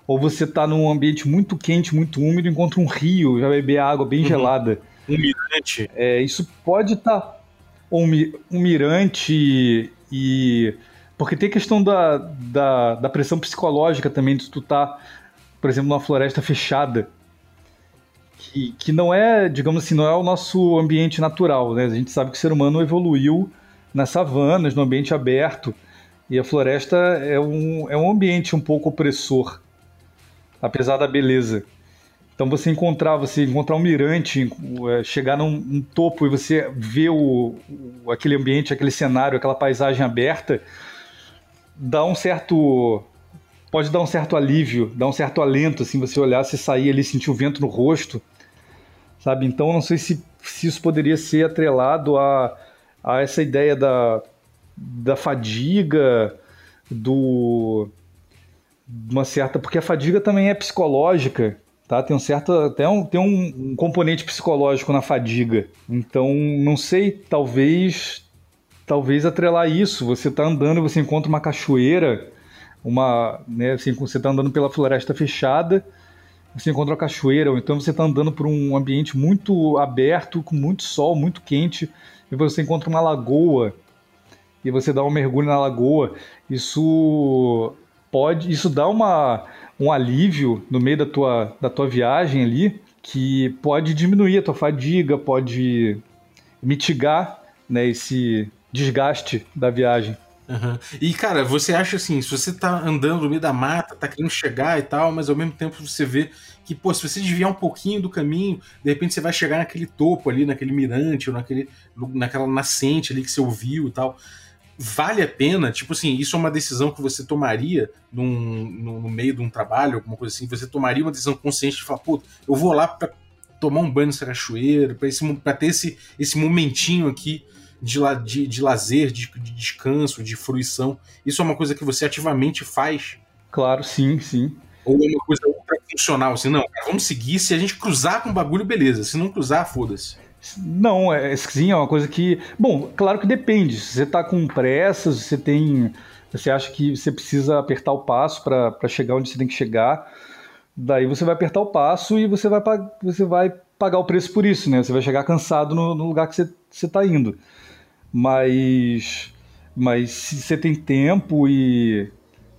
Ou você está num ambiente muito quente, muito úmido, encontra um rio, já beber água bem uhum. gelada. Um mirante. É, isso pode estar. Tá um, um mirante e Porque tem questão da, da, da pressão psicológica também de tu estar, tá, por exemplo, numa floresta fechada. Que, que não é, digamos assim, não é o nosso ambiente natural, né? A gente sabe que o ser humano evoluiu nas savanas, no ambiente aberto. E a floresta é um, é um ambiente um pouco opressor, apesar da beleza. Então você encontrar, você encontrar um mirante, é, chegar num, topo e você ver o, o, aquele ambiente, aquele cenário, aquela paisagem aberta, dá um certo pode dar um certo alívio, dar um certo alento, assim, você olhar, você sair ali, sentir o vento no rosto, sabe? Então, não sei se, se isso poderia ser atrelado a, a essa ideia da, da fadiga, do uma certa, porque a fadiga também é psicológica, tá? Tem um certo, até um, tem um, um componente psicológico na fadiga. Então, não sei, talvez, talvez atrelar isso. Você está andando, você encontra uma cachoeira, uma, né? Assim, você está andando pela floresta fechada, você encontra uma cachoeira, ou então você está andando por um ambiente muito aberto, com muito sol, muito quente, e você encontra uma lagoa e você dá um mergulho na lagoa. Isso pode, isso dá uma um alívio no meio da tua, da tua viagem ali, que pode diminuir a tua fadiga, pode mitigar né, esse desgaste da viagem. Uhum. E, cara, você acha assim, se você tá andando no meio da mata, tá querendo chegar e tal, mas ao mesmo tempo você vê que, pô, se você desviar um pouquinho do caminho, de repente você vai chegar naquele topo ali, naquele mirante, ou naquele, naquela nascente ali que você ouviu e tal vale a pena? Tipo assim, isso é uma decisão que você tomaria num, no, no, meio de um trabalho, alguma coisa assim? Você tomaria uma decisão consciente de falar, pô, eu vou lá para tomar um banho nessa cachoeira, para ter esse, esse momentinho aqui de, de, de lazer, de, de descanso, de fruição. Isso é uma coisa que você ativamente faz? Claro, sim, sim. Ou é uma coisa ultra funcional, assim, não, vamos seguir, se a gente cruzar com o bagulho, beleza, se não cruzar, foda-se. Não, é, sim, é uma coisa que. Bom, claro que depende. Se você está com pressa, se você tem. Você acha que você precisa apertar o passo para chegar onde você tem que chegar. Daí você vai apertar o passo e você vai, você vai pagar o preço por isso, né? Você vai chegar cansado no, no lugar que você está indo. Mas, mas se você tem tempo e.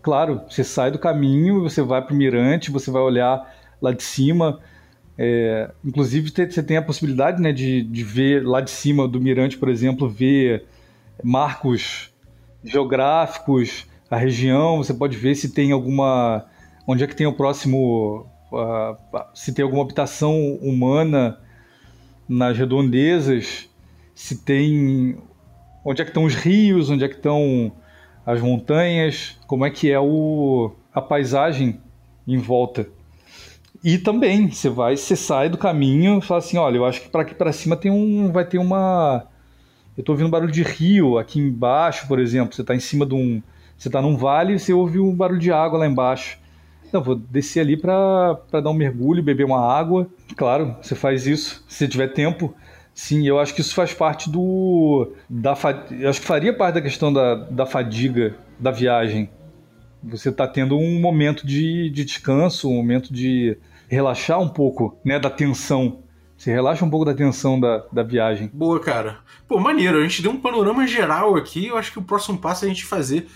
Claro, você sai do caminho, você vai para o mirante, você vai olhar lá de cima é, inclusive, você tem a possibilidade né, de, de ver lá de cima do mirante, por exemplo, ver marcos geográficos, a região, você pode ver se tem alguma. onde é que tem o próximo. Uh, se tem alguma habitação humana nas redondezas, se tem. onde é que estão os rios, onde é que estão as montanhas, como é que é o, a paisagem em volta. E também, você vai, você sai do caminho e fala assim, olha, eu acho que para aqui para cima tem um, vai ter uma eu estou ouvindo barulho de rio aqui embaixo, por exemplo, você está em cima de um, você está num vale e você ouve um barulho de água lá embaixo. Não, vou descer ali para dar um mergulho, beber uma água. Claro, você faz isso se tiver tempo. Sim, eu acho que isso faz parte do. Da, eu acho que faria parte da questão da, da fadiga da viagem. Você está tendo um momento de, de descanso, um momento de, relaxar um pouco, né, da tensão. Você relaxa um pouco da tensão da, da viagem. Boa, cara. Pô, maneiro. A gente deu um panorama geral aqui. Eu acho que o próximo passo é a gente fazer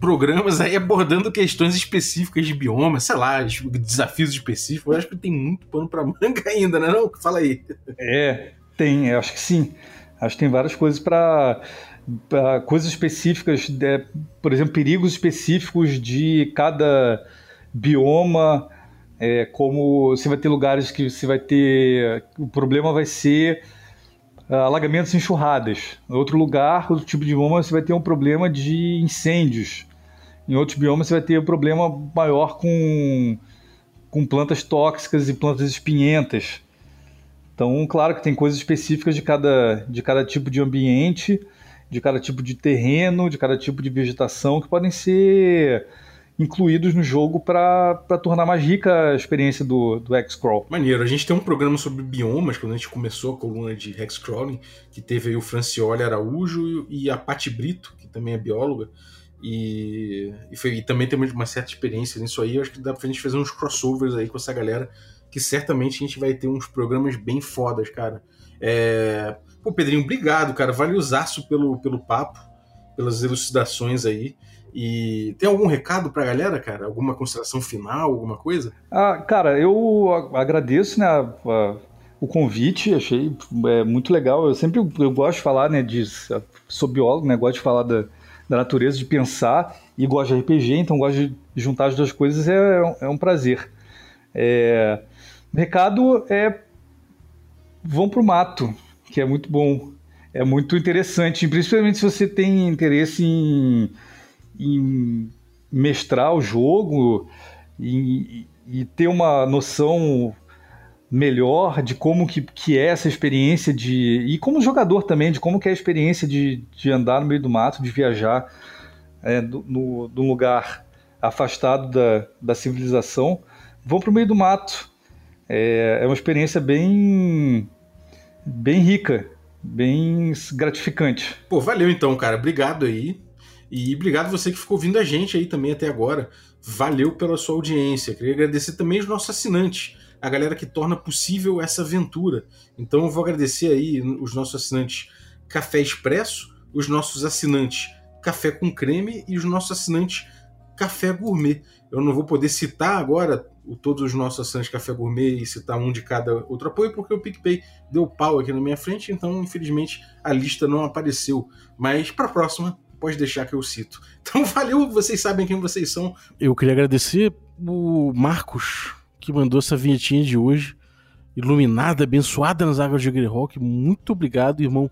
programas aí abordando questões específicas de bioma, sei lá, desafios específicos. Eu acho que tem muito pano para manga ainda, né? Não? Fala aí. É, tem. Eu acho que sim. Acho que tem várias coisas para coisas específicas, de, por exemplo, perigos específicos de cada bioma é, como você vai ter lugares que você vai ter. O problema vai ser ah, alagamentos enxurradas. Em outro lugar, outro tipo de bioma, você vai ter um problema de incêndios. Em outros biomas, você vai ter um problema maior com, com plantas tóxicas e plantas espinhentas. Então, claro que tem coisas específicas de cada, de cada tipo de ambiente, de cada tipo de terreno, de cada tipo de vegetação que podem ser incluídos no jogo para tornar mais rica a experiência do, do X-Crawl. Maneiro, a gente tem um programa sobre biomas, quando a gente começou a coluna de Hexcrawling, que teve aí o Francioli Araújo e a Pati Brito, que também é bióloga, e, e, foi, e também tem uma certa experiência nisso aí. Eu acho que dá pra gente fazer uns crossovers aí com essa galera, que certamente a gente vai ter uns programas bem fodas, cara. É... Pô, Pedrinho, obrigado, cara. Valeuzaço pelo, pelo papo, pelas elucidações aí. E tem algum recado pra galera, cara? Alguma consideração final, alguma coisa? Ah, cara, eu agradeço, né, a, a, o convite, achei é, muito legal. Eu sempre eu gosto de falar, né, de, sou biólogo, né, gosto de falar da, da natureza, de pensar e gosto de RPG, então gosto de juntar as duas coisas, é, é um prazer. É, o recado é vão pro mato, que é muito bom. É muito interessante, principalmente se você tem interesse em em mestrar o jogo e, e ter uma noção melhor de como que, que é essa experiência de e como jogador também de como que é a experiência de, de andar no meio do mato de viajar é, do, no, lugar afastado da, da civilização vão para o meio do mato. É, é uma experiência bem bem rica bem gratificante. Pô valeu então cara. Obrigado aí e obrigado você que ficou ouvindo a gente aí também até agora. Valeu pela sua audiência. Queria agradecer também os nossos assinantes, a galera que torna possível essa aventura. Então eu vou agradecer aí os nossos assinantes Café Expresso, os nossos assinantes Café com Creme e os nossos assinantes Café Gourmet. Eu não vou poder citar agora todos os nossos assinantes Café Gourmet e citar um de cada outro apoio, porque o PicPay deu pau aqui na minha frente, então infelizmente a lista não apareceu. Mas para a próxima pode deixar que eu cito. Então valeu, vocês sabem quem vocês são. Eu queria agradecer o Marcos, que mandou essa vinhetinha de hoje, iluminada, abençoada nas águas de Greyhawk. Muito obrigado, irmão.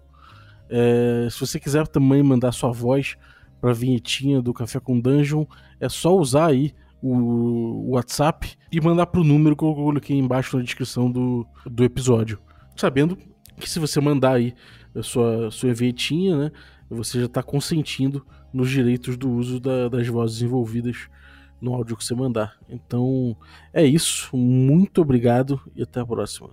É, se você quiser também mandar sua voz para a vinhetinha do Café com Dungeon, é só usar aí o WhatsApp e mandar para o número que eu coloquei embaixo na descrição do, do episódio. Sabendo que se você mandar aí a sua, sua vinhetinha, né, você já está consentindo nos direitos do uso da, das vozes envolvidas no áudio que você mandar. Então é isso, muito obrigado e até a próxima.